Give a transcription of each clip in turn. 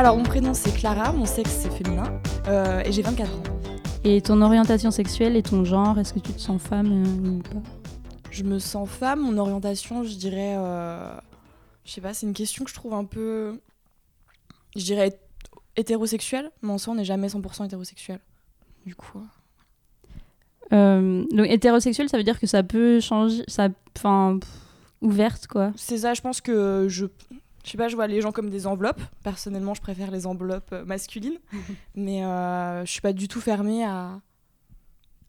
Alors, mon prénom c'est Clara, mon sexe c'est féminin euh, et j'ai 24 ans. Et ton orientation sexuelle et ton genre, est-ce que tu te sens femme euh, ou pas? Je me sens femme, mon orientation, je dirais. euh, je sais pas, c'est une question que je trouve un peu. Je dirais hétérosexuelle, mais en soi on n'est jamais 100% hétérosexuel. Du coup. Donc hétérosexuel, ça veut dire que ça peut changer, ça, enfin, ouverte quoi. C'est ça, je pense que je. Je sais pas, je vois les gens comme des enveloppes. Personnellement, je préfère les enveloppes euh, masculines. mais euh, je suis pas du tout fermée à.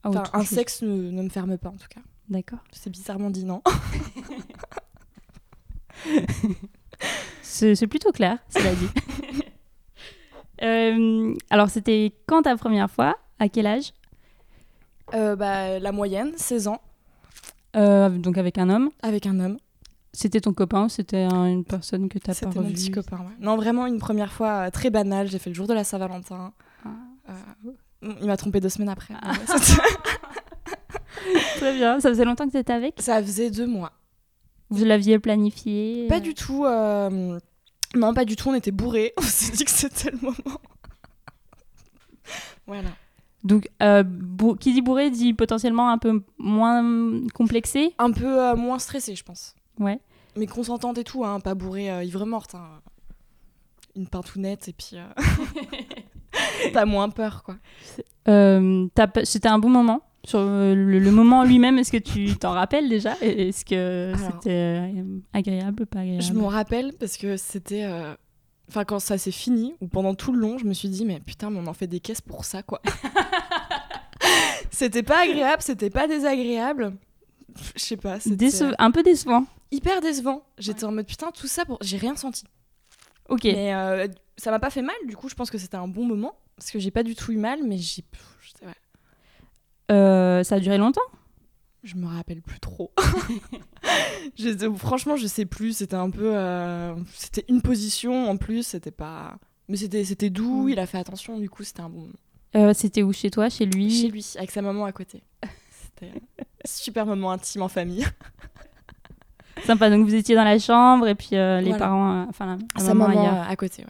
Enfin, un sexe ne, ne me ferme pas en tout cas. D'accord. C'est bizarrement dit, non C'est plutôt clair, cela dit. Euh, alors c'était quand ta première fois? À quel âge? Euh, bah, La moyenne, 16 ans, Donc avec un homme? avec un homme. C'était ton copain ou c'était un- une personne que t'as pas C'était mon revue petit copain. ouais. Non, vraiment une première fois euh, très banale. J'ai fait le jour de la Saint-Valentin. Ah. Euh, il m'a trompé deux semaines après. Ah. Ouais, Très bien. Ça faisait longtemps que t'étais avec? Ça faisait deux mois. Vous l'aviez planifié Pas du tout. euh, Non, pas du tout. On était bourrés. On s'est dit que c'était le moment. voilà. Donc, euh, qui dit bourré dit potentiellement un peu moins complexé? Un peu euh, moins stressé, je pense. Ouais. Mais consentante et tout, hein, pas bourrée, euh, ivre morte. hein. Une pintounette et puis. euh, T'as moins peur, quoi. Euh, C'était un bon moment. Sur euh, le, le moment lui-même, est-ce que tu t'en rappelles déjà? Est-ce que c'était euh, agréable, pas agréable? Je m'en rappelle parce que c'était. euh, Enfin, quand ça s'est fini, ou pendant tout le long, je me suis dit, mais putain, mais on en fait des caisses pour ça, quoi. c'était pas agréable, c'était pas désagréable. Je sais pas, Déce- Un peu décevant. Hyper décevant. J'étais en mode, putain, tout ça pour. J'ai rien senti. Ok. Mais euh, ça m'a pas fait mal, du coup, je pense que c'était un bon moment. Parce que j'ai pas du tout eu mal, mais j'ai. ouais, Euh, ça a duré longtemps? Je me rappelle plus trop. Je- franchement, je sais plus. C'était un peu. euh, C'était une position en plus, c'était pas. Mais c'était c'était doux, Mm. il a fait attention, du coup, c'était un bon moment. C'était où? Chez toi? Chez lui? Chez lui, avec sa maman à côté. C'était un super moment intime en famille. Sympa. Donc vous étiez dans la chambre et puis euh, les Voilà. parents, euh, enfin la, la sa maman maman ailleurs. euh, à côté, ouais.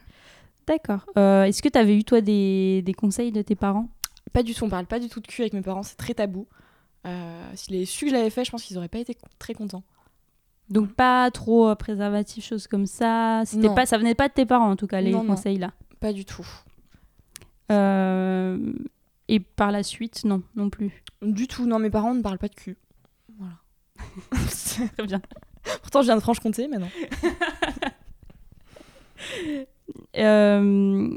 D'accord. Euh, Est-ce que tu avais eu toi des, des conseils de tes parents? Pas du tout, on parle pas du tout de cul avec mes parents, c'est très tabou. Euh, S'ils avaient su que je l'avais fait, je pense qu'ils auraient pas été très contents. Donc pas trop euh, préservatif, choses comme ça. C'était Non. pas, ça venait pas de tes parents en tout cas les Non, non. conseils là. Pas du tout. Euh, et par la suite, non, non plus? Du tout, non, mes parents ne parlent pas de cul. Voilà. Très bien. Pourtant, je viens de Franche-Comté, mais non. Euh,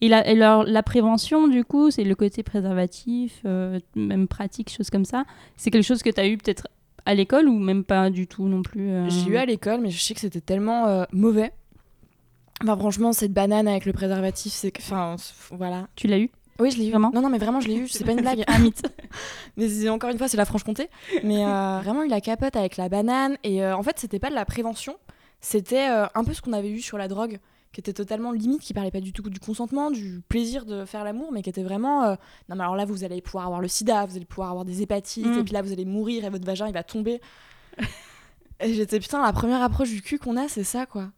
et la, et leur- la prévention, du coup, c'est le côté préservatif, euh, même pratique, choses comme ça. C'est quelque chose que tu as eu peut-être à l'école ou même pas du tout non plus euh, J'ai eu à l'école, mais je sais que c'était tellement mauvais. Enfin, franchement, cette banane avec le préservatif, c'est que. Enfin, voilà. Tu l'as eu? Oui, je l'ai eu. Vraiment Non, non, mais vraiment, je l'ai eu. C'est pas une blague. Un mythe. Mais encore une fois, c'est la Franche-Comté. Mais euh, vraiment eu la capote avec la banane. Et euh, en fait, c'était pas de la prévention. C'était euh, un peu ce qu'on avait eu sur la drogue, qui était totalement limite, qui parlait pas du tout du consentement, du plaisir de faire l'amour, mais qui était vraiment. euh, non, mais alors là, vous allez pouvoir avoir le sida, vous allez pouvoir avoir des hépatites, Mm. et puis là, vous allez mourir et votre vagin, il va tomber. et j'étais, putain, la première approche du cul qu'on a, c'est ça, quoi.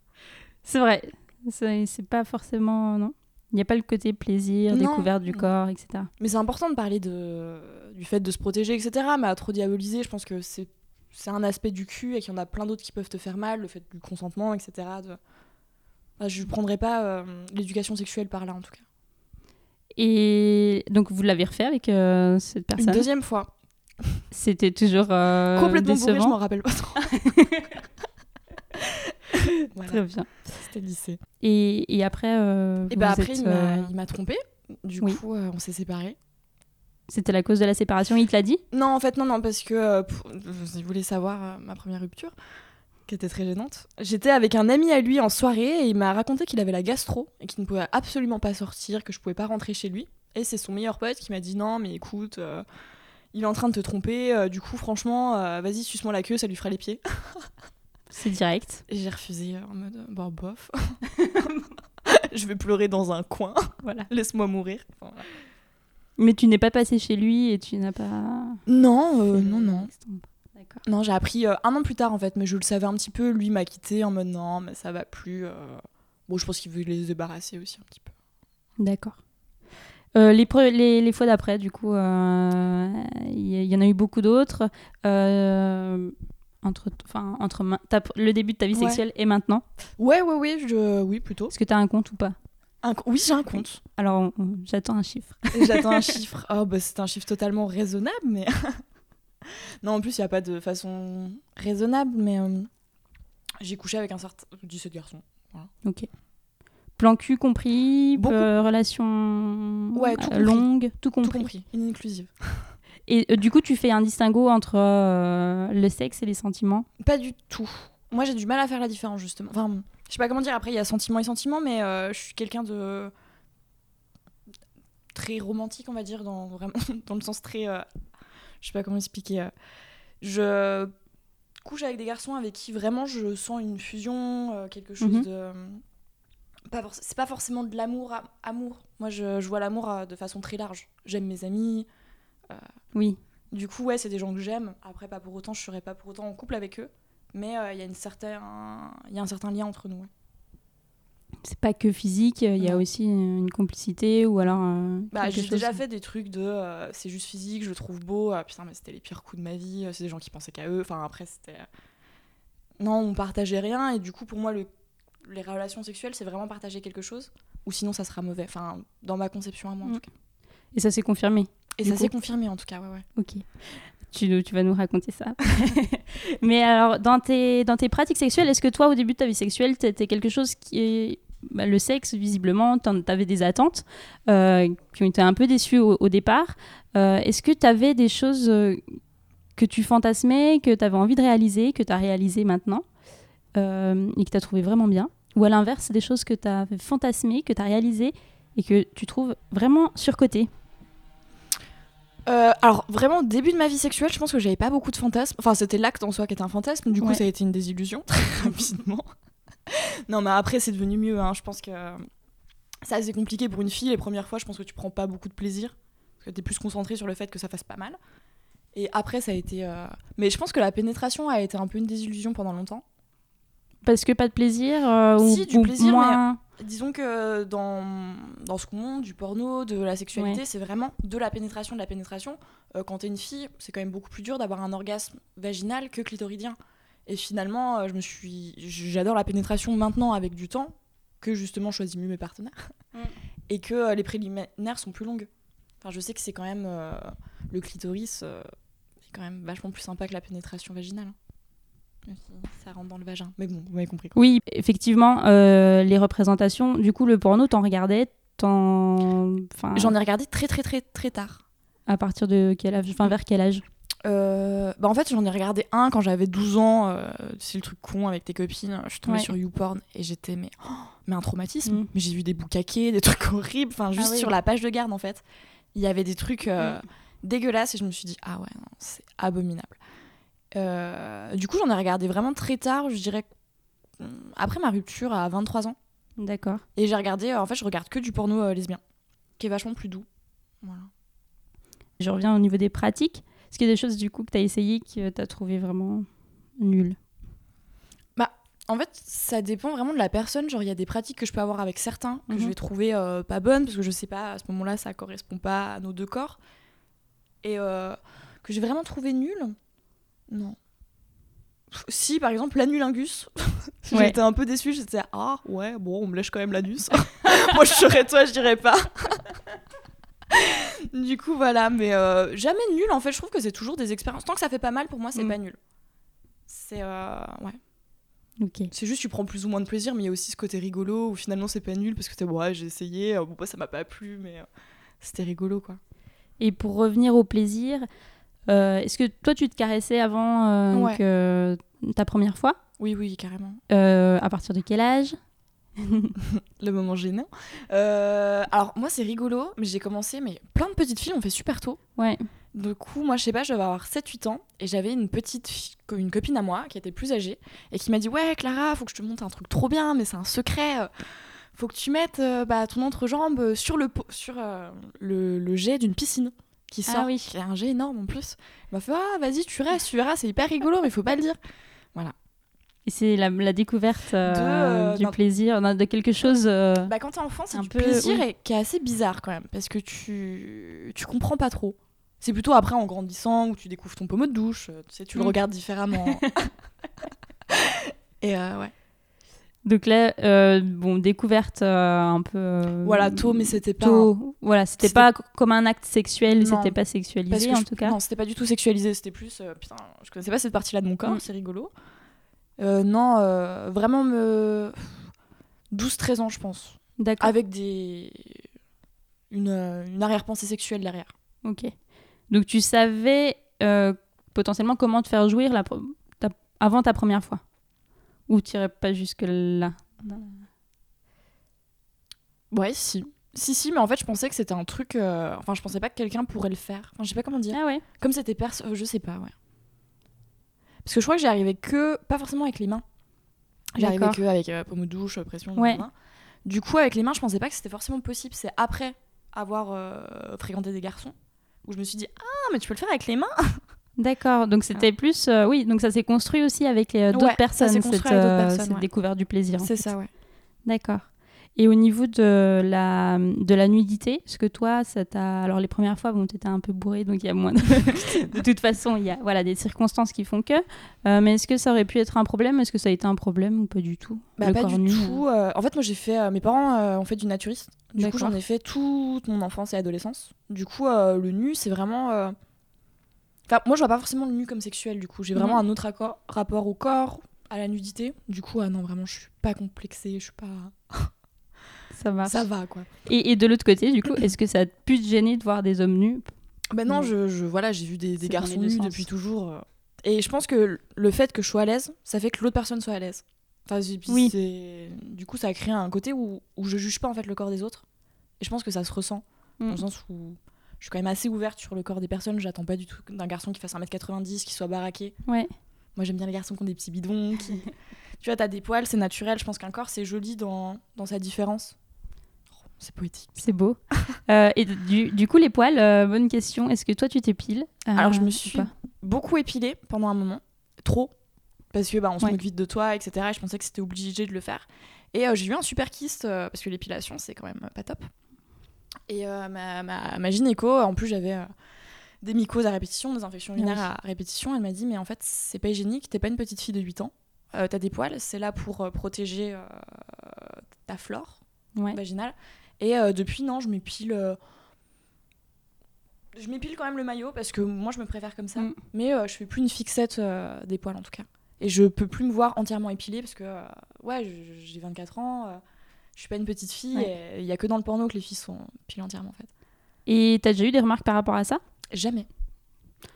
C'est vrai. C'est pas forcément. Non. Il n'y a pas le côté plaisir, Non. découverte du corps, etc. Mais c'est important de parler de, du fait de se protéger, etc. Mais à trop diaboliser, je pense que c'est un aspect du cul et qu'il y en a plein d'autres qui peuvent te faire mal, le fait du consentement, etc. De... Je ne prendrais pas euh, l'éducation sexuelle par là, en tout cas. Et donc, vous l'avez refait avec euh, cette Une personne? deuxième fois, C'était toujours euh, complètement bourrée, je décevant. m'en rappelle pas trop. Voilà, Très bien. c'était le lycée. Et, et après, euh, Et bah après, êtes, il m'a- euh, il m'a trompé. Du oui. coup, euh, on s'est séparés. c'était la cause de la séparation, il te l'a dit? Non, en fait, non, non, parce que pour- si vous voulez savoir ma première rupture, qui était très gênante. J'étais avec un ami à lui en soirée et il m'a raconté qu'il avait la gastro et qu'il ne pouvait absolument pas sortir, que je pouvais pas rentrer chez lui. Et c'est son meilleur pote qui m'a dit non, mais écoute, euh, il est en train de te tromper, euh, du coup, franchement, euh, vas-y, suce-moi la queue, ça lui fera les pieds. C'est direct. Et j'ai refusé euh, en mode, bon, bof. je vais pleurer dans un coin, Voilà. laisse-moi mourir. Enfin, voilà. Mais tu n'es pas passé chez lui et tu n'as pas. Non, euh, non, non. D'accord. Non, j'ai appris euh, un an plus tard en fait, mais je le savais un petit peu. Lui m'a quitté en mode non, mais ça va plus. euh. Bon, je pense qu'il veut les débarrasser aussi un petit peu. D'accord. Euh, les, pre- les, les fois d'après, du coup, euh, il y, il y en a eu beaucoup d'autres. Euh, entre, enfin, entre ta- le début de ta vie Ouais. sexuelle et maintenant. Ouais, ouais, ouais, je... oui, plutôt. Est-ce que tu as un compte ou pas Un Oui, j'ai un compte. Alors, j'attends un chiffre. J'attends un chiffre. Oh, bah, c'est un chiffre totalement raisonnable, mais. non, en plus, il n'y a pas de façon raisonnable, mais. euh, J'ai couché avec un certain. 17 garçons. Ok. Plan cul compris, euh, relation Ouais, tout euh, compris. longue, tout compris. Tout compris. Inclusive. Et euh, du coup, tu fais un distinguo entre euh, le sexe et les sentiments? Pas du tout. Moi, j'ai du mal à faire la différence, justement. Enfin, je sais pas comment dire. Après, il y a sentiment et sentiment, mais euh, je suis quelqu'un de très romantique, on va dire, dans vraiment dans le sens très. Je sais pas comment expliquer. Je couche avec des garçons avec qui vraiment je sens une fusion, quelque chose Mhm. de. C'est pas forcément de l'amour, amour. Moi, je, je vois l'amour de façon très large. J'aime mes amis. Oui. Du coup, ouais, c'est des gens que j'aime. Après, pas pour autant, je serais pas pour autant en couple avec eux. Mais euh, il y a une certain, il y a un certain lien entre nous. ouais. C'est pas que physique, il y a aussi une complicité ou alors. euh, Bah, j'ai déjà fait des trucs de, euh, c'est juste physique, je le trouve beau. Ah, putain, mais c'était les pires coups de ma vie. euh, C'est des gens qui pensaient qu'à eux. Enfin, après, c'était, non, on partageait rien. Et du coup, pour moi, le, les relations sexuelles, c'est vraiment partager quelque chose. Ou sinon, ça sera mauvais. Enfin, dans ma conception à moi, en Mm. tout cas. Et ça s'est confirmé. Et ça s'est confirmé, en tout cas, ouais, ouais. Ok. Tu, tu vas nous raconter ça. Mais alors, dans tes, dans tes pratiques sexuelles, est-ce que toi, au début de ta vie sexuelle, t'étais quelque chose qui est. bah, le sexe, visiblement, t'avais des attentes euh, qui ont été un peu déçues au, au départ. Euh, est-ce que t'avais des choses euh, que tu fantasmais, que t'avais envie de réaliser, que t'as réalisé maintenant euh, et que t'as trouvé vraiment bien? Ou à l'inverse, des choses que t'as fantasmées, que t'as réalisées et que tu trouves vraiment surcotées? Euh, alors vraiment au début de ma vie sexuelle, je pense que j'avais pas beaucoup de fantasmes. Enfin, c'était l'acte en soi qui était un fantasme. Du coup, Ouais. ça a été une désillusion très rapidement. non, mais après c'est devenu mieux. hein. Je pense que c'est assez compliqué pour une fille. Les premières fois, je pense que tu prends pas beaucoup de plaisir parce que t'es plus concentré sur le fait que ça fasse pas mal. Et après, ça a été. euh, Mais je pense que la pénétration a été un peu une désillusion pendant longtemps. Parce que pas de plaisir euh, ou, Si, du ou plaisir, moins... Disons que dans, dans ce qu'on montre, du porno, de la sexualité, Ouais. c'est vraiment de la pénétration, de la pénétration. Euh, quand t'es une fille, c'est quand même beaucoup plus dur d'avoir un orgasme vaginal que clitoridien. Et finalement, euh, je me suis, j'adore la pénétration maintenant avec du temps, que justement je choisis mieux mes partenaires, Mm. et que euh, les préliminaires sont plus longues. Enfin, je sais que c'est quand même euh, le clitoris euh, est quand même vachement plus sympa que la pénétration vaginale. hein. Ça rentre dans le vagin. Mais bon, vous m'avez compris. quoi. Oui, effectivement, euh, les représentations, du coup, le porno, t'en regardais t'en... Enfin, J'en ai regardé très très très très tard. à partir de quel âge Enfin, vers quel âge? Euh, bah en fait, j'en ai regardé un quand j'avais 12 ans. euh, c'est le truc con avec tes copines. Je suis tombée Ouais. sur YouPorn et j'étais, mais, oh, mais un traumatisme. Mm. Mais j'ai vu des boucaquets, des trucs horribles. Enfin, juste oui. sur la page de garde, en fait. Il y avait des trucs euh, Mm. dégueulasses et je me suis dit, ah ouais, non, c'est abominable. Euh, du coup, j'en ai regardé vraiment très tard, je dirais, après ma rupture à 23 ans. D'accord. Et j'ai regardé, euh, en fait, je regarde que du porno euh, lesbien, qui est vachement plus doux. Voilà. Je reviens au niveau des pratiques. Est-ce qu'il y a des choses, du coup, que t'as essayé que t'as trouvé vraiment nulles En fait, ça dépend vraiment de la personne. Genre, il y a des pratiques que je peux avoir avec certains que je Mhm. vais trouver euh, pas bonnes parce que je sais pas, à ce moment-là, ça correspond pas à nos deux corps. Et euh, que j'ai vraiment trouvé nul. Non. Si, par exemple, l'anulingus. Ouais. J'étais un peu déçue. J'étais, ah ouais, bon, on me lèche quand même l'anus. Moi, je serais toi, je dirais pas. du coup, voilà. Mais euh, jamais nul. En fait, je trouve que c'est toujours des expériences. Tant que ça fait pas mal, pour moi, c'est Mm. pas nul. C'est. euh, ouais. Ok. C'est juste tu prends plus ou moins de plaisir, mais il y a aussi ce côté rigolo où finalement c'est pas nul parce que t'es ouais j'ai essayé, euh, bon bah, ça m'a pas plu, mais euh, c'était rigolo quoi. Et pour revenir au plaisir, est-ce que toi, tu te caressais avant euh, Ouais. que ta première fois? Oui, oui, carrément. Euh, à partir de quel âge? Le moment gênant. Euh, alors, moi, c'est rigolo, mais j'ai commencé, mais plein de petites filles ont fait super tôt. Ouais. Du coup, moi, je sais pas, je devais avoir 7-8 ans, et j'avais une petite fille- une copine à moi qui était plus âgée, et qui m'a dit Ouais, Clara, faut que je te montre un truc trop bien, mais c'est un secret. euh, Faut que tu mettes euh, bah, ton entrejambe sur le, sur, euh, le, le jet d'une piscine qui Ah sort. oui. qui est un jet énorme en plus. Il m'a fait Ah, vas-y, tu restes, tu verras, c'est hyper rigolo, mais faut pas le dire. Et c'est la, la découverte euh, De, euh, du plaisir, de quelque chose. euh, Bah, quand t'es enfant, c'est Un du peu, plaisir oui. et qui est assez bizarre quand même, parce que tu, tu comprends pas trop. C'est plutôt après en grandissant où tu découvres ton pommeau de douche, euh, tu sais, tu le Mm. regardes différemment. et ouais. Donc là, euh, bon, découverte euh, un peu. euh, Voilà, tôt, mais c'était pas. tôt. Voilà, c'était pas comme un acte sexuel, c'était pas sexualisé en je- tout cas. Non, c'était pas du tout sexualisé, c'était plus. putain, je connaissais pas cette partie-là de mon corps, Mm. c'est rigolo. Non, vraiment me. 12-13 ans, je pense. D'accord. Avec des. Une, une arrière-pensée sexuelle derrière. Ok. Donc tu savais potentiellement comment te faire jouir la ta- avant ta première fois? Ou tu irais pas jusque là Ouais, si. Si, si, mais en fait, je pensais que c'était un truc. euh, Enfin, je pensais pas que quelqu'un pourrait le faire. Enfin, je sais pas comment dire. Ah ouais Comme c'était perso. euh, je sais pas, ouais. Parce que je crois que j'y arrivais que. Pas forcément avec les mains. J'y arrivais que avec euh, pommeau de douche, euh, pression. Ouais. Du coup, avec les mains, je pensais pas que c'était forcément possible. C'est après avoir euh, fréquenté des garçons où je me suis dit Ah, mais tu peux le faire avec les mains D'accord. Donc c'était plus. euh, oui, donc ça s'est construit aussi avec les, euh, d'autres Ouais, personnes, cette, euh, personnes, cette ouais. découverte du plaisir. C'est ça, ouais. D'accord. Et au niveau de la, de la nudité, est-ce que toi, ça t'a. Alors, les premières fois, bon, t'étais un peu bourré, donc il y a moins de. de toute façon, il y a voilà, des circonstances qui font que. Euh, mais est-ce que ça aurait pu être un problème? Est-ce que ça a été un problème ou pas du tout? Bah, pas du nu, tout. euh, en fait, moi, j'ai fait. euh, mes parents ont fait du naturiste. Du coup, j'en ai fait toute mon enfance et adolescence. Du coup, le nu, c'est vraiment. Enfin, moi, je vois pas forcément le nu comme sexuel. Du coup, j'ai vraiment un autre accord- rapport au corps, à la nudité. Du coup, ah non, vraiment, je suis pas complexée. Je suis pas. Ça marche. Ça va, quoi. Et, et de l'autre côté, du coup, est-ce que ça a pu te gêner de voir des hommes nus? Ben non, Non. je, je- voilà, j'ai vu des, garçons nus sens. depuis toujours. euh. Et je pense que le fait que je sois à l'aise, ça fait que l'autre personne soit à l'aise. Enfin, Oui. Du coup, ça a créé un côté où, où je juge pas en fait le corps des autres. Et je pense que ça se ressent. Mm. Dans le sens où je suis quand même assez ouverte sur le corps des personnes. J'attends pas du tout d'un garçon qui fasse 1m90, qui soit baraqué. Ouais. Moi, j'aime bien les garçons qui ont des petits bidons. Qui... tu vois, t'as des poils, c'est naturel. Je pense qu'un corps, c'est joli dans, dans sa différence. Oh, c'est poétique. C'est beau. Euh, et du, du coup, les poils, euh, bonne question. Est-ce que toi, tu t'épiles? Alors, je Euh, me suis beaucoup épilée pendant un moment. Trop. Parce que bah, on se Ouais. moque vite de toi, etc. Et je pensais que c'était obligé de le faire. Et euh, j'ai eu un super kyste, euh, parce que l'épilation, c'est quand même euh, pas top. Et euh, ma, ma, ma gynéco, en plus, j'avais euh, des mycoses à répétition, des infections urinaires Ah à répétition. Elle m'a dit, mais en fait, c'est pas hygiénique, t'es pas une petite fille de 8 ans. Euh, T'as des poils, c'est là pour protéger ta flore Ouais. vaginale. Et depuis, non, je m'épile. Je m'épile quand même le maillot parce que moi je me préfère comme ça. Mm. Mais je fais plus une fixette des poils en tout cas. Et je peux plus me voir entièrement épilée parce que, ouais, j'ai 24 ans, je suis pas une petite fille Ouais. il y a que dans le porno que les filles sont pilées entièrement en fait. Et t'as déjà eu des remarques par rapport à ça? Jamais.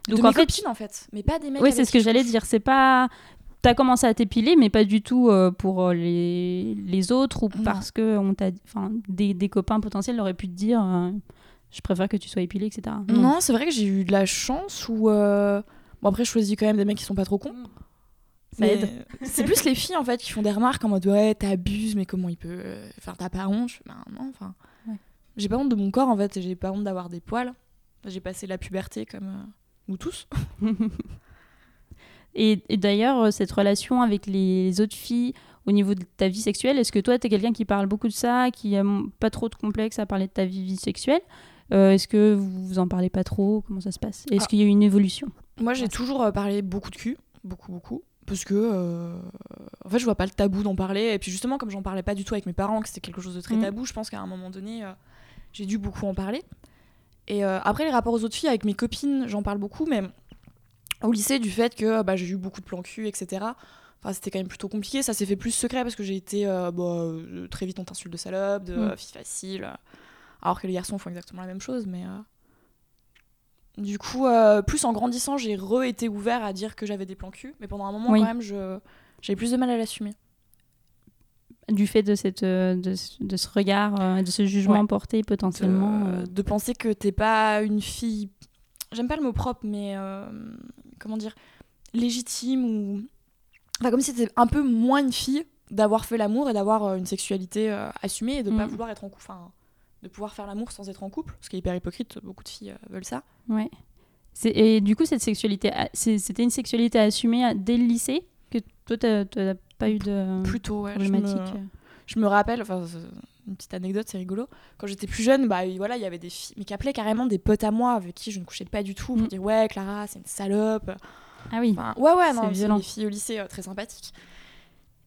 Donc de en mes fait, copines en fait, mais pas des mecs. Oui, c'est ce que j'allais dire. C'est pas. T'as commencé à t'épiler, mais pas du tout euh, pour euh, les, les autres ou Non. parce que on t'a, enfin, des, des copains potentiels auraient pu te dire euh, je préfère que tu sois épilé, etc. Non, c'est vrai que j'ai eu de la chance ou. euh, Bon, après, je choisis quand même des mecs qui sont pas trop cons. Ça Mais aide. C'est plus les filles en fait qui font des remarques en mode ouais, t'abuses, mais comment il peut. euh, Enfin, t'as pas honte Ben non, enfin. Ouais. J'ai pas honte de mon corps en fait, j'ai pas honte d'avoir des poils. J'ai passé la puberté comme euh, nous tous. Et, et d'ailleurs, euh, cette relation avec les autres filles au niveau de ta vie sexuelle, est-ce que toi, t'es quelqu'un qui parle beaucoup de ça, qui a pas trop de complexe à parler de ta vie, vie sexuelle? Euh, Est-ce que vous vous en parlez pas trop? Comment ça se passe? Est-ce Ah. qu'il y a eu une évolution? Moi, j'ai toujours euh, parlé beaucoup de cul, beaucoup, beaucoup. Parce que, euh, en fait, je vois pas le tabou d'en parler. Et puis, justement, comme j'en parlais pas du tout avec mes parents, que c'était quelque chose de très Mm. tabou, je pense qu'à un moment donné, euh, j'ai dû beaucoup en parler. Et euh, après, les rapports aux autres filles, avec mes copines, j'en parle beaucoup, mais au lycée, du fait que bah, j'ai eu beaucoup de plans cul, etc. Enfin, c'était quand même plutôt compliqué. Ça s'est fait plus secret parce que j'ai été euh, bah, euh, très vite on t'insulte de salope, de Mm. euh, fille facile. euh, alors que les garçons font exactement la même chose, mais. Du coup, euh, plus en grandissant, j'ai re-été ouvert à dire que j'avais des plans cul. Mais pendant un moment, Oui. quand même, je, J'avais plus de mal à l'assumer. Du fait de, cette, euh, de, ce- de ce regard, euh, de ce jugement Ouais. porté potentiellement. de, euh, de penser que t'es pas une fille. J'aime pas le mot propre, mais euh, comment dire légitime ou. Enfin, comme si t'étais un peu moins une fille d'avoir fait l'amour et d'avoir une sexualité assumée et de pas Mm. vouloir être en couple. Enfin, de pouvoir faire l'amour sans être en couple, ce qui est hyper hypocrite. Beaucoup de filles euh, veulent ça. Ouais. C'est- Et du coup, cette sexualité, c'était une sexualité assumée à- dès le lycée? Que toi, t'as t'as pas eu de Plutôt, ouais. Je me, problématique euh? je me rappelle, enfin, une petite anecdote, c'est rigolo. Quand j'étais plus jeune, bah voilà, il y avait des filles, mais qui appelaient carrément des potes à moi avec qui je ne couchais pas du tout pour Mm. dire ouais, Clara, c'est une salope. Ah oui. Enfin, ouais, ouais, C'est non, c'est violent. des filles au lycée euh, très sympathiques.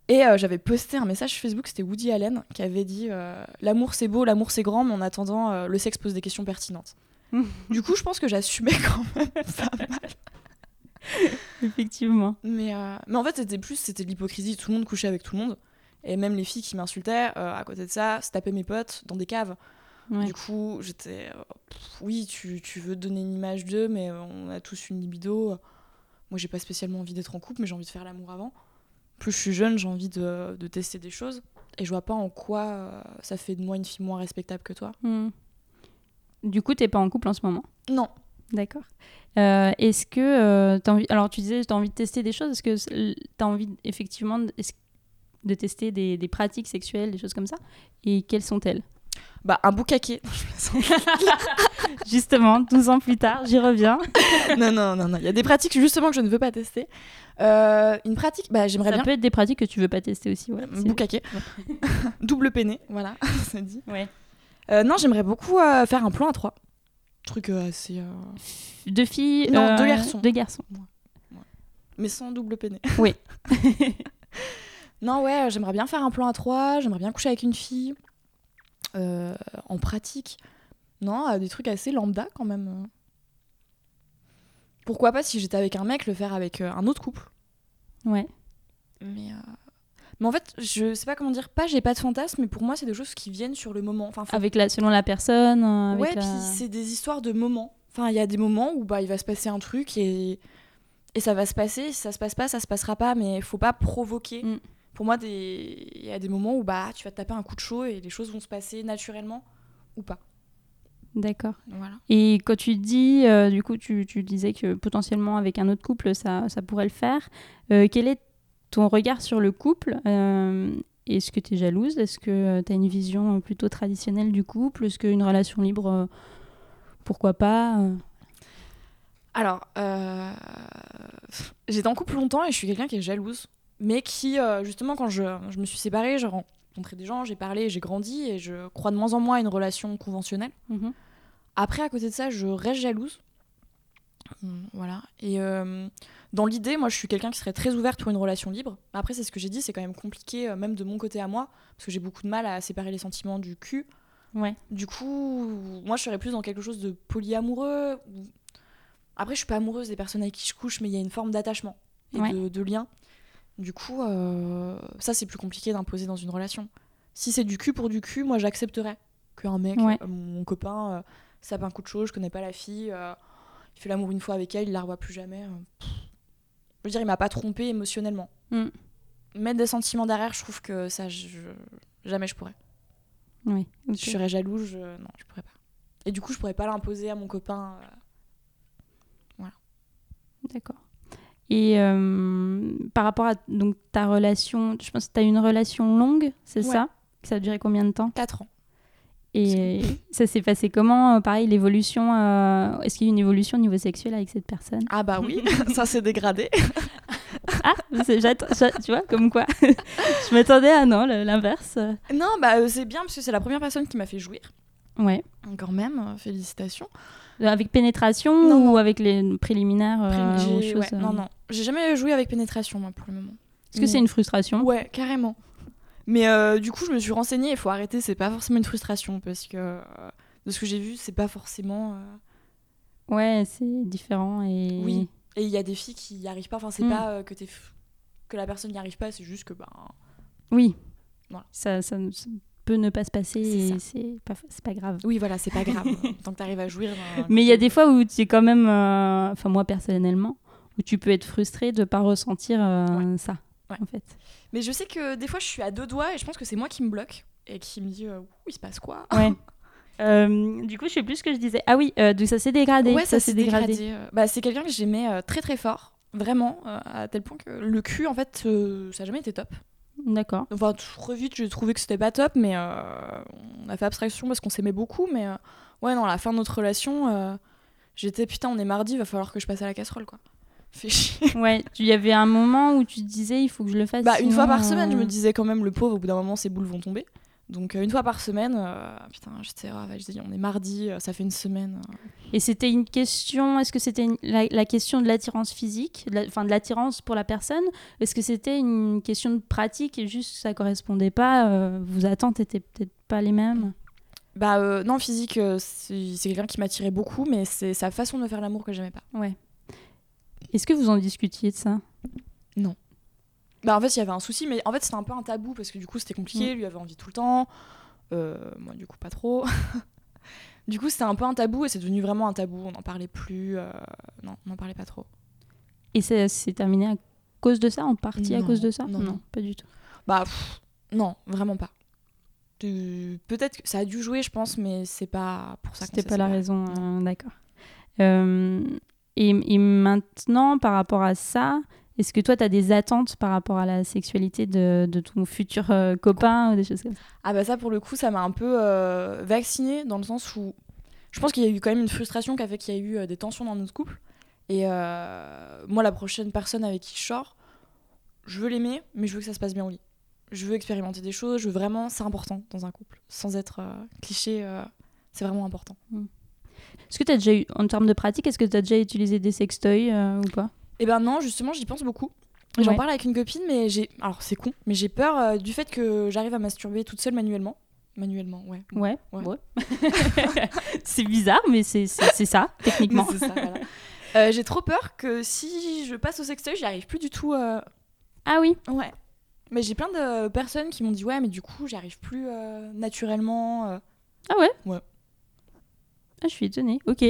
Et euh, j'avais posté un message sur Facebook, c'était Woody Allen, qui avait dit euh, L'amour c'est beau, l'amour c'est grand, mais en attendant, euh, le sexe pose des questions pertinentes. du coup, je pense que j'assumais quand même pas mal. Effectivement. Mais, mais en fait, c'était plus c'était de l'hypocrisie. Tout le monde couchait avec tout le monde. Et même les filles qui m'insultaient, à côté de ça, se tapaient mes potes dans des caves. Ouais. Du coup, j'étais. oui, tu, tu veux donner une image d'eux, mais on a tous une libido. Moi, j'ai pas spécialement envie d'être en couple, mais j'ai envie de faire l'amour avant. Plus je suis jeune, j'ai envie de, de tester des choses. Et je vois pas en quoi euh, ça fait de moi une fille moins respectable que toi. Hmm. Du coup, t'es pas en couple en ce moment? Non. D'accord. Euh, Est-ce que euh, t'as envie... Alors, tu disais, t'as envie de tester des choses. Est-ce que t'as envie effectivement de, tester des, des pratiques sexuelles, des choses comme ça? Et quelles sont-elles? Bah, un boucaquet. Justement, 12 ans plus tard, j'y reviens. non, non, non, non. Il y a des pratiques justement que je ne veux pas tester. Euh, une pratique, bah, j'aimerais Ça bien. peut être des pratiques que tu veux pas tester aussi. Ouais, Boucaquet. Double peiné, voilà, ça dit. Ouais. Euh, non, j'aimerais beaucoup euh, faire un plan à trois. Truc assez. Deux filles Non, deux garçons. Deux garçons. Mais sans double peiné. Oui. non, ouais, j'aimerais bien faire un plan à trois, j'aimerais bien coucher avec une fille. Euh, en pratique. Non, des trucs assez lambda quand même. Pourquoi pas si j'étais avec un mec, le faire avec euh, un autre couple Ouais. Mais, euh, mais en fait, je sais pas comment dire, pas j'ai pas de fantasme, mais pour moi, c'est des choses qui viennent sur le moment. Enfin, faut- Avec la, selon la personne. euh, avec ouais, la- puis c'est des histoires de moments. Enfin, il y a des moments où bah, il va se passer un truc et, et ça va se passer. Si ça se passe pas, ça se passera pas, mais il faut pas provoquer. Mm. Pour moi, il y a des moments où bah, tu vas te taper un coup de chaud et les choses vont se passer naturellement ou pas. D'accord. Voilà. Et quand tu dis, euh, du coup, tu, tu disais que potentiellement avec un autre couple, ça, ça pourrait le faire. Euh, quel est ton regard sur le couple Euh, Est-ce que tu es jalouse? Est-ce que tu as une vision plutôt traditionnelle du couple? Est-ce qu'une relation libre, pourquoi pas Alors, j'étais en couple longtemps et je suis quelqu'un qui est jalouse, mais qui, euh, justement, quand je, je me suis séparée, j'ai rencontré des gens, j'ai parlé, j'ai grandi et je crois de moins en moins à une relation conventionnelle. mhm. Après, à côté de ça, je reste jalouse. Hum, Voilà. Et euh, dans l'idée, moi, je suis quelqu'un qui serait très ouverte pour une relation libre. Après, c'est ce que j'ai dit, c'est quand même compliqué, euh, même de mon côté à moi, parce que j'ai beaucoup de mal à séparer les sentiments du cul. Ouais. Du coup, moi, je serais plus dans quelque chose de polyamoureux. ou- Après, je suis pas amoureuse des personnes avec qui je couche, mais il y a une forme d'attachement et Ouais. de, de lien. Du coup, euh, ça, c'est plus compliqué d'imposer dans une relation. Si c'est du cul pour du cul, moi, j'accepterais qu'un mec, Ouais. euh, mon copain, euh, sape un coup de chaud, je connais pas la fille, euh, il fait l'amour une fois avec elle, il la revoit plus jamais. Je veux dire, il m'a pas trompé émotionnellement. Mm. Mettre des sentiments derrière, je trouve que ça, je- jamais je pourrais. Oui. Je serais jalouse, je... non, je pourrais pas. Et du coup, je pourrais pas l'imposer à mon copain. euh, D'accord. Et euh, par rapport à donc, ta relation, je pense que tu as une relation longue, c'est Ouais. ça? Ça a duré combien de temps? 4 ans. Et ça s'est passé comment? Euh, Pareil, l'évolution. euh, Est-ce qu'il y a eu une évolution au niveau sexuel avec cette personne? Ah bah oui, ça s'est dégradé. Ah, tu vois, comme quoi Je m'attendais à non, l'inverse. Non, bah c'est bien parce que c'est la première personne qui m'a fait jouir. Ouais. Quand même, euh, félicitations. Avec pénétration Non, ou non. avec les préliminaires euh, ouais, choses, euh, Non, non. J'ai jamais joué avec pénétration, moi, pour le moment. Est-ce que c'est une frustration Ouais, carrément. Mais euh, du coup, je me suis renseignée, il faut arrêter, c'est pas forcément une frustration, parce que euh, de ce que j'ai vu, c'est pas forcément... Ouais, c'est différent et. Oui. Et il y a des filles qui y arrivent pas, enfin c'est Mm. pas que, que la personne n'y arrive pas, c'est juste que ben... Oui. Voilà. Ça peut ne pas se passer C'est et ça. c'est pas, c'est pas grave. Oui, voilà, c'est pas grave, tant que t'arrives à jouir. ben, Mais il y a des fois où tu es quand même, euh, enfin moi personnellement, où tu peux être frustré de pas ressentir euh, ça. Ouais. en fait. Mais je sais que des fois, je suis à deux doigts et je pense que c'est moi qui me bloque et qui me dit euh, il se passe quoi? Ouais. Euh, du coup, je sais plus ce que je disais. Ah oui, euh, donc ça s'est dégradé. Ouais, ça, s'est dégradé. euh. Bah, c'est quelqu'un que j'aimais euh, très très fort, vraiment, euh, à tel point que le cul, en fait, euh, ça n'a jamais été top. D'accord. Enfin, très vite, j'ai trouvé que c'était pas top, mais euh, on a fait abstraction parce qu'on s'aimait beaucoup. Mais euh, ouais, non, à la fin de notre relation, euh, j'étais putain, on est mardi, va falloir que je passe à la casserole, quoi. Fait chier. Ouais, il y avait un moment où tu te disais il faut que je le fasse. Bah, une fois par semaine, je me disais quand même, le pauvre, au bout d'un moment, ses boules vont tomber. Donc, euh, une fois par semaine, euh, putain, j'étais, je dis, on est mardi, euh, ça fait une semaine. Et c'était une question, est-ce que c'était la, la question de l'attirance physique, enfin de l'attirance pour la personne Est-ce que c'était une question de pratique et juste ça correspondait pas euh, Vos attentes étaient peut-être pas les mêmes? Bah, euh, non, physique, c'est quelqu'un qui m'attirait beaucoup, mais c'est sa façon de faire l'amour que j'aimais pas. Ouais. Est-ce que vous en discutiez de ça? Bah, en fait, il y avait un souci, mais en fait, c'était un peu un tabou parce que du coup, c'était compliqué. Lui avait envie tout le temps. Euh, moi, du coup, pas trop. du coup, c'était un peu un tabou et c'est devenu vraiment un tabou. On n'en parlait plus. euh, Non, on n'en parlait pas trop. Et ça s'est terminé à cause de ça, en partie à cause de ça non, non. pas du tout. Bah, pff, non, vraiment pas. Peut-être que ça a dû jouer, je pense, mais c'est pas pour ça qu'on C'était pas la raison, euh, d'accord. Et, et maintenant, par rapport à ça, est-ce que toi, tu as des attentes par rapport à la sexualité de, de ton futur euh, copain ou des choses comme ça? Ah bah ça pour le coup ça m'a un peu euh, vaccinée dans le sens où je pense qu'il y a eu quand même une frustration qui a fait qu'il y a eu euh, des tensions dans notre couple. Et euh, moi la prochaine personne avec qui je sors je veux l'aimer mais je veux que ça se passe bien au lit. Je veux expérimenter des choses je veux vraiment c'est important dans un couple sans être cliché c'est vraiment important. Est-ce que tu as déjà eu, en termes de pratique, est-ce que tu as déjà utilisé des sextoys euh, ou pas? Et ben non justement j'y pense beaucoup j'en Ouais. parle avec une copine mais j'ai alors c'est con mais j'ai peur euh, du fait que j'arrive à masturber toute seule manuellement manuellement ouais Ouais. Ouais. ouais. c'est bizarre, mais c'est ça, techniquement. C'est ça, voilà. Euh, j'ai trop peur que si je passe au sextoy, j'y arrive plus du tout. euh, Ah oui Ouais. Mais j'ai plein de personnes qui m'ont dit ouais, mais du coup, j'y arrive plus naturellement. Ah ouais? Ouais. Ah, je suis étonnée. Ok.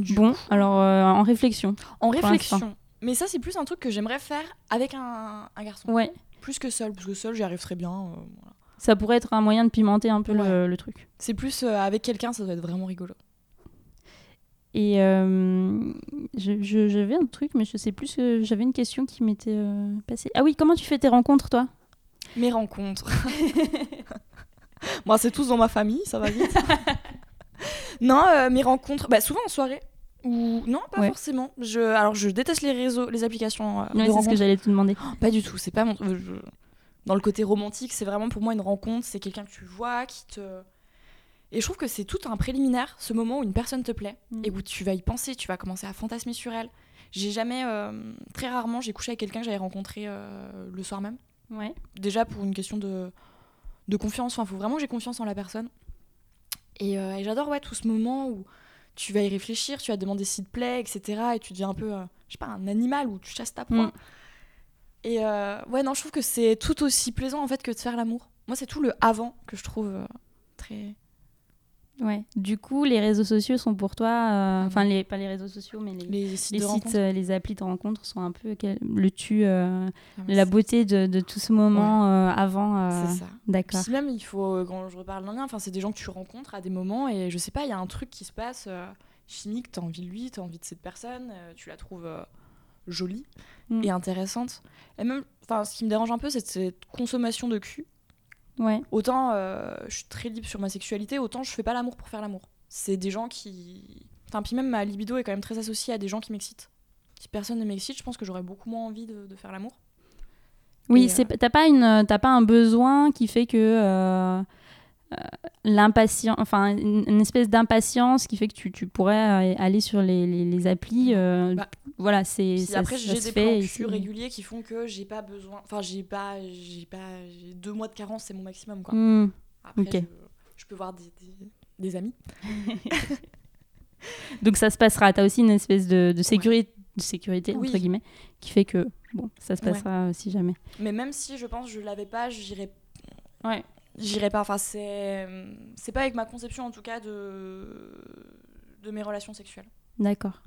Du Bon, coup, alors euh, en réflexion. en réflexion. Mais ça, c'est plus un truc que j'aimerais faire avec un, un garçon. Ouais. Plus que seul, parce que seul, j'y arrive très bien. euh, voilà. Ça pourrait être un moyen de pimenter un peu le, Ouais. le truc. C'est plus euh, avec quelqu'un, ça doit être vraiment rigolo. Et euh, je- je- j'avais un truc, mais je sais plus. que J'avais une question qui m'était passée. Ah oui, comment tu fais tes rencontres, toi? Mes rencontres. Moi, c'est tous dans ma famille, ça va vite. non, mes rencontres, bah, souvent en soirée. Ou non, pas Ouais. forcément. Je, alors, je déteste les réseaux, les applications euh, Ouais, C'est ce que j'allais te demander. Pas du tout. C'est pas mon. euh, je- Dans le côté romantique, c'est vraiment pour moi une rencontre. C'est quelqu'un que tu vois, qui te. Et je trouve que c'est tout un préliminaire, ce moment où une personne te plaît Mm. et où tu vas y penser, tu vas commencer à fantasmer sur elle. J'ai jamais, euh, très rarement, j'ai couché avec quelqu'un que j'avais rencontré euh, le soir même Ouais. déjà pour une question de, de confiance. Enfin, il faut vraiment que j'ai confiance en la personne. Et, et j'adore ouais, tout ce moment où tu vas y réfléchir, tu vas demander s'il te plaît, etc. Et tu deviens un peu, euh, je sais pas, un animal où tu chasses ta proie. Mm. Et euh, ouais, non, je trouve que c'est tout aussi plaisant en fait que de faire l'amour. Moi, c'est tout le avant que je trouve euh, très. Ouais. Du coup, les réseaux sociaux sont pour toi. euh, Enfin, les, pas les réseaux sociaux, mais les, Les sites les sites, euh, les applis de rencontres sont un peu le tu, euh, Ah, la beauté de, de tout ce moment euh, avant. C'est ça. D'accord. Même, il faut, quand je reparle d'un lien, enfin, c'est des gens que tu rencontres à des moments et je sais pas, il y a un truc qui se passe chimique, t'as envie de lui, t'as envie de cette personne, tu la trouves jolie Mm. et intéressante. Et même, enfin, ce qui me dérange un peu, c'est cette consommation de cul. Ouais. Autant euh, je suis très libre sur ma sexualité, autant je fais pas l'amour pour faire l'amour. C'est des gens qui. Enfin, puis même ma libido est quand même très associée à des gens qui m'excitent. Si personne ne m'excite, je pense que j'aurais beaucoup moins envie de, de faire l'amour. Oui, Et, c'est t'as pas une pas un besoin qui fait que euh, euh, l'impatience, enfin une, espèce d'impatience qui fait que tu, tu pourrais euh, aller sur les, les, les applis. euh, Bah, voilà, c'est ça, après, j'ai des plans cul réguliers qui font que j'ai pas besoin. Enfin, j'ai pas, j'ai pas, j'ai deux mois de carence, c'est mon maximum quoi. Hmm. Après, je, je peux voir des, des, des amis. Donc ça se passera. T'as aussi une espèce de, de sécurité, de sécurité Oui. entre guillemets, qui fait que bon, ça se Ouais. passera euh, si jamais. Mais même si je pense que je l'avais pas, j'irais, Ouais. J'irais pas. Enfin, c'est, c'est pas avec ma conception en tout cas de, de mes relations sexuelles. D'accord.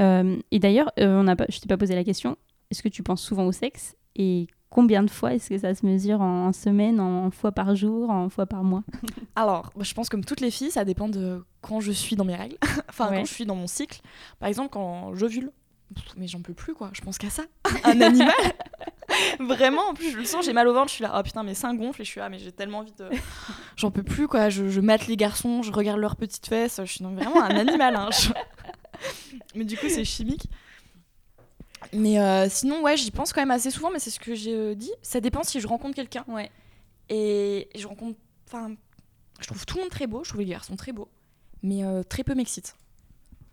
Euh, et d'ailleurs, euh, on n'a pas, je t'ai pas posé la question. Est-ce que tu penses souvent au sexe Et combien de fois est-ce que ça se mesure en, en semaine, en fois par jour, en fois par mois? Alors, je pense comme toutes les filles, ça dépend de quand je suis dans mes règles, enfin Ouais. quand je suis dans mon cycle. Par exemple, quand j'ovule, mais j'en peux plus quoi, je pense qu'à ça. Un animal Vraiment, en plus je le sens, j'ai mal au ventre, je suis là, oh putain, mes seins gonflent et je suis là, mais j'ai tellement envie de. J'en peux plus quoi, je, je mate les garçons, je regarde leurs petites fesses, je suis non, vraiment un animal. hein, je- Mais du coup, c'est chimique. Mais euh, sinon, ouais, j'y pense quand même assez souvent, mais c'est ce que j'ai euh, dit. Ça dépend si je rencontre quelqu'un. Ouais. Et je rencontre. Enfin, je trouve tout le monde très beau, je trouve les garçons très beaux, mais euh, très peu m'excitent.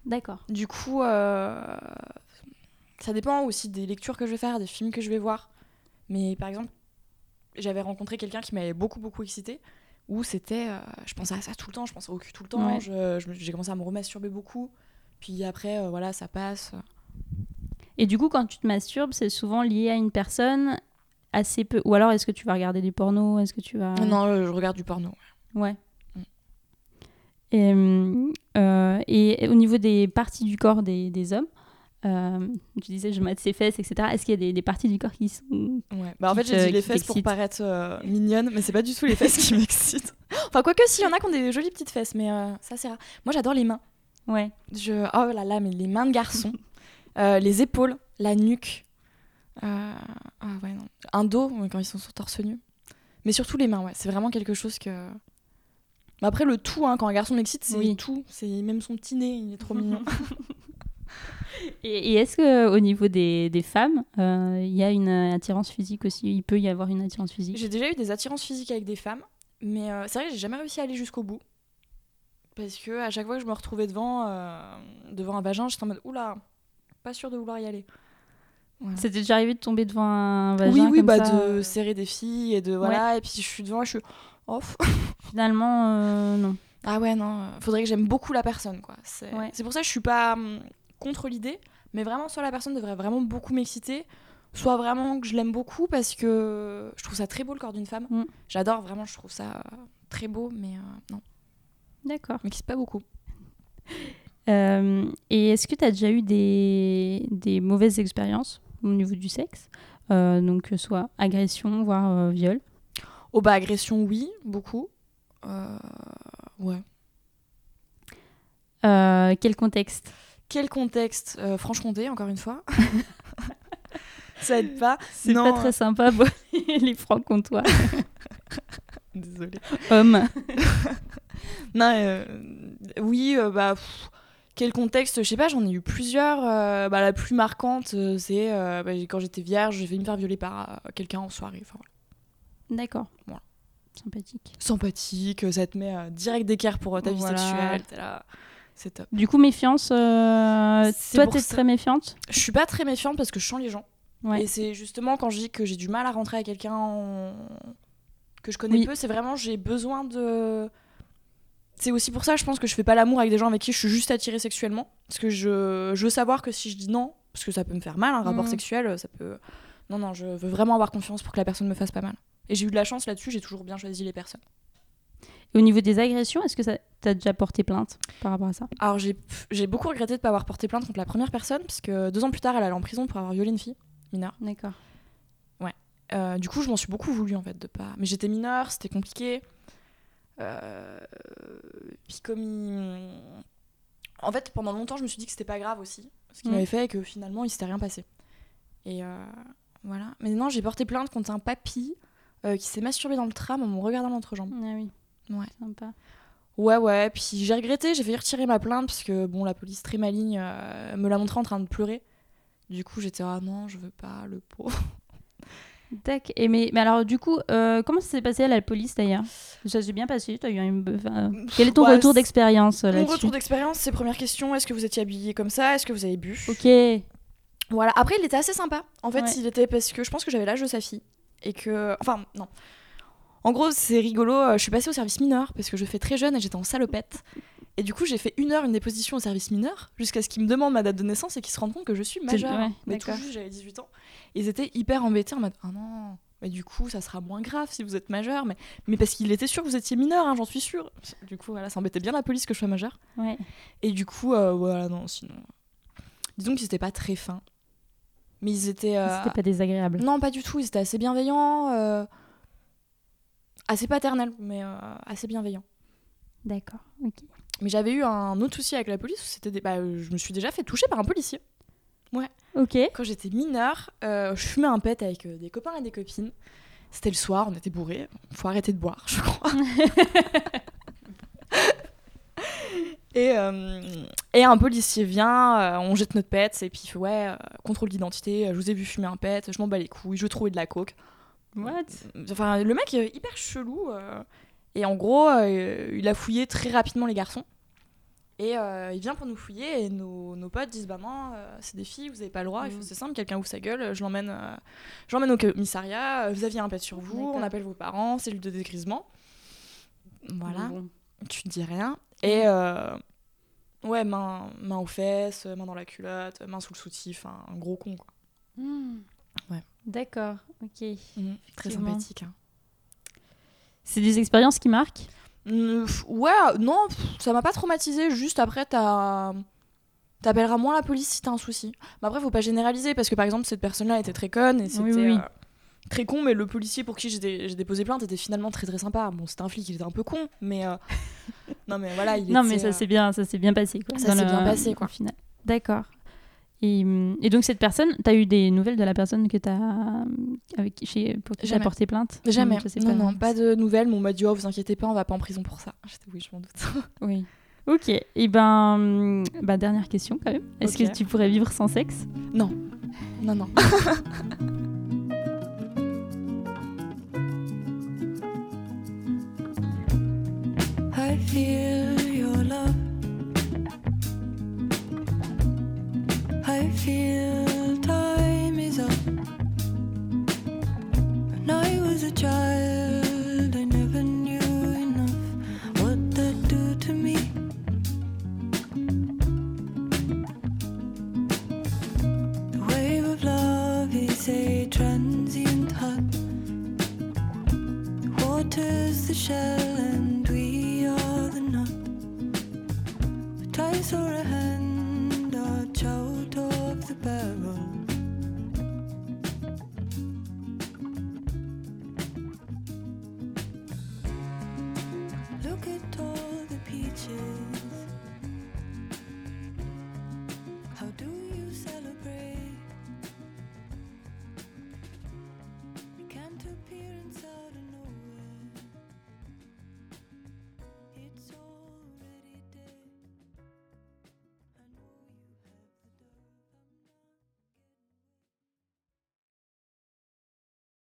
D'accord. Du coup, ça dépend aussi des lectures que je vais faire, des films que je vais voir. Mais par exemple, j'avais rencontré quelqu'un qui m'avait beaucoup, beaucoup excité, où c'était. euh, je pensais à ça tout le temps, je pensais au cul tout le temps, Ouais. je- je me- j'ai commencé à me remasturber beaucoup. Puis après, euh, voilà, ça passe. Et du coup, quand tu te masturbes, c'est souvent lié à une personne assez peu. Ou alors, est-ce que tu vas regarder des pornos Est-ce que tu vas. Non, euh, je regarde du porno. Ouais. Mm. Et, euh, et au niveau des parties du corps des, des hommes, euh, tu disais je mate ses fesses, etc. Est-ce qu'il y a des, des parties du corps qui sont. Ouais. Bah, en fait, j'ai dit les fesses pour paraître euh, mignonne, mais c'est pas du tout les fesses qui m'excitent. Enfin, quoique, s'il y en a qui ont des jolies petites fesses, mais euh, ça, c'est rare. Moi, j'adore les mains. Ouais. Je... Oh là là, mais les mains de garçon, euh, les épaules, la nuque. Ah ouais, non. Un dos, quand ils sont sur torse nu. Mais surtout les mains, ouais. C'est vraiment quelque chose que. Mais après, le tout, hein, quand un garçon m'excite, c'est Oui. tout. C'est même son petit nez, il est trop mignon. Et, et est-ce que au niveau des, des femmes, euh, il y a une euh, attirance physique aussi? Il peut y avoir une attirance physique? J'ai déjà eu des attirances physiques avec des femmes, mais euh, c'est vrai que j'ai jamais réussi à aller jusqu'au bout. Parce que à chaque fois que je me retrouvais devant, euh, devant un vagin, j'étais en mode oula, pas sûr de vouloir y aller. Voilà. C'était déjà arrivé de tomber devant un vagin oui, oui, comme bah ça, de euh, serrer des filles et de voilà, et puis je suis devant, je suis off. Finalement, euh, non. Ah ouais, non, euh, faudrait que j'aime beaucoup la personne, quoi. C'est Ouais. pour ça que je suis pas hum, contre l'idée, mais vraiment, soit la personne devrait vraiment beaucoup m'exciter, soit vraiment que je l'aime beaucoup parce que je trouve ça très beau le corps d'une femme. Mm. J'adore, vraiment, je trouve ça euh, très beau, mais euh, non, D'accord. m'excite pas beaucoup. Euh, et est-ce que tu as déjà eu des, des mauvaises expériences au niveau du sexe? Euh, Donc, que soit agression, voire viol? Oh bah, agression, oui, beaucoup. Ouais. Quel contexte? Quel contexte Euh, Franche-Comté, encore une fois. ça aide pas. C'est pas très sympa, bon, les francs-comtois. Désolée. Hommes. Non, euh, oui, euh, bah, pff, quel contexte Je sais pas, j'en ai eu plusieurs. euh, bah, la plus marquante, c'est bah, quand j'étais vierge, j'ai failli me faire violer par quelqu'un en soirée. Enfin, voilà. D'accord. Voilà. Sympathique. Sympathique, ça te met direct d'équerre pour ta vie Voilà. sexuelle. t'es là, c'est top. Du coup, méfiance. euh, toi, t'es ça- très méfiante? Je suis pas très méfiante parce que je sens les gens. Ouais. Et c'est justement quand je dis que j'ai du mal à rentrer avec quelqu'un en- que je connais Oui. peu, c'est vraiment j'ai besoin de. C'est aussi pour ça, je pense que je fais pas l'amour avec des gens avec qui je suis juste attirée sexuellement. Parce que je, je veux savoir que si je dis non, parce que ça peut me faire mal, un rapport Mhm. sexuel, ça peut. Non, non, je veux vraiment avoir confiance pour que la personne me fasse pas mal. Et j'ai eu de la chance là-dessus, j'ai toujours bien choisi les personnes. Et au niveau des agressions, est-ce que ça t'as déjà porté plainte par rapport à ça? Alors j'ai beaucoup regretté de pas avoir porté plainte contre la première personne, parce que deux ans plus tard, elle allait en prison pour avoir violé une fille mineure. D'accord. Euh, du coup, je m'en suis beaucoup voulu en fait de pas. Mais j'étais mineure, c'était compliqué. Euh, Puis comme il- en fait, pendant longtemps, je me suis dit que c'était pas grave aussi, ce qu'il Mm. m'avait fait et que finalement, il s'était rien passé. Et euh, voilà. Mais non, j'ai porté plainte contre un papy qui s'est masturbé dans le tram en me regardant l'entrejambe. Ah oui. Ouais. Sympa. Ouais, ouais. Puis j'ai regretté, j'ai failli retirer ma plainte parce que bon, la police très maligne euh, me l'a montré en train de pleurer. Du coup, j'étais ah non, je veux pas le pauvre. Tac. Et mais, mais alors, du coup, euh, comment ça s'est passé à la police d'ailleurs? Ça s'est bien passé as eu une... enfin, Quel est ton Ouais, retour d'expérience euh, Mon retour d'expérience, c'est première question est-ce que vous étiez habillé comme ça? Est-ce que vous avez bu? Ok. Voilà. Après, il était assez sympa. En fait, Ouais. il était parce que je pense que j'avais l'âge de sa fille et que, enfin, non. En gros, c'est rigolo. euh, Je suis passée au service mineur parce que je fais très jeune et j'étais en salopette. Et du coup, j'ai fait une heure une déposition au service mineur jusqu'à ce qu'ils me demandent ma date de naissance et qu'ils se rendent compte que je suis majeure. ouais, Mais tout juste, j'avais 18 ans. Ils étaient hyper embêtés en mode Ah non, mais du coup, ça sera moins grave si vous êtes majeur. Mais, mais parce qu'il était sûr que vous étiez mineur, hein, j'en suis sûre. Du coup, voilà, ça embêtait bien la police que je sois majeure. Ouais. Et du coup, euh, voilà, non, sinon. Disons qu'ils étaient pas très fins. Mais ils étaient. euh, C'était pas désagréable. Non, pas du tout. Ils étaient assez bienveillants. euh, Assez paternels, mais euh, assez bienveillants. D'accord. Ok. Mais j'avais eu un autre souci avec la police c'était des... bah, je me suis déjà fait toucher par un policier. Ok. Quand j'étais mineure, euh, je fumais un pet avec euh, des copains et des copines. C'était le soir, on était bourrés. Faut arrêter de boire, je crois. et, euh, et un policier vient, on jette notre pet, et puis il fait Ouais, contrôle d'identité, je vous ai vu fumer un pet, je m'en bats les couilles, je veux trouver de la coke. What? Enfin, le mec est hyper chelou. euh, et en gros, euh, il a fouillé très rapidement les garçons. Et euh, il vient pour nous fouiller et nos, nos potes disent bah non, euh, c'est des filles, vous avez pas le droit. Il faut Mhm. c'est simple, quelqu'un ouvre sa guelle, je l'emmène, euh, je l'emmène au commissariat. euh, Vous aviez un pet sur vous, D'accord. on appelle vos parents, cellule de dégrisement. Voilà, Bon. tu ne dis rien. Et euh, ouais, main, main aux fesses, main dans la culotte, main sous le soutif, un, un gros con quoi. Hmm. Ouais. D'accord. Ok. Mhm, Très sympathique. hein. C'est des expériences qui marquent? Mm, pff, Ouais, non, ça m'a pas traumatisé. Juste après, t'as. T'appelleras moins la police si t'as un souci. Mais après, faut pas généraliser parce que par exemple, cette personne-là était très conne et c'était Oui, oui, oui. euh, très con, mais le policier pour qui j'ai dé- j'ai déposé plainte était finalement très très sympa. Bon, c'était un flic, il était un peu con, mais. euh, non, mais voilà, il non, était, mais ça euh, s'est bien, ça s'est bien passé. Quoi, Ça s'est le- bien passé, quoi. au final. D'accord. Et, et donc cette personne, t'as eu des nouvelles de la personne que t'as avec chez pour qui t'as porté plainte? Jamais. Je sais non, non, pas de nouvelles. Mais on m'a dit, oh, vous inquiétez pas, on va pas en prison pour ça. J'étais, oui, je m'en doute. Oui. Ok. Et ben, bah, dernière question quand même. Est-ce que tu pourrais vivre sans sexe? Non, non. I feel your love. Feel time is up. When I was a child,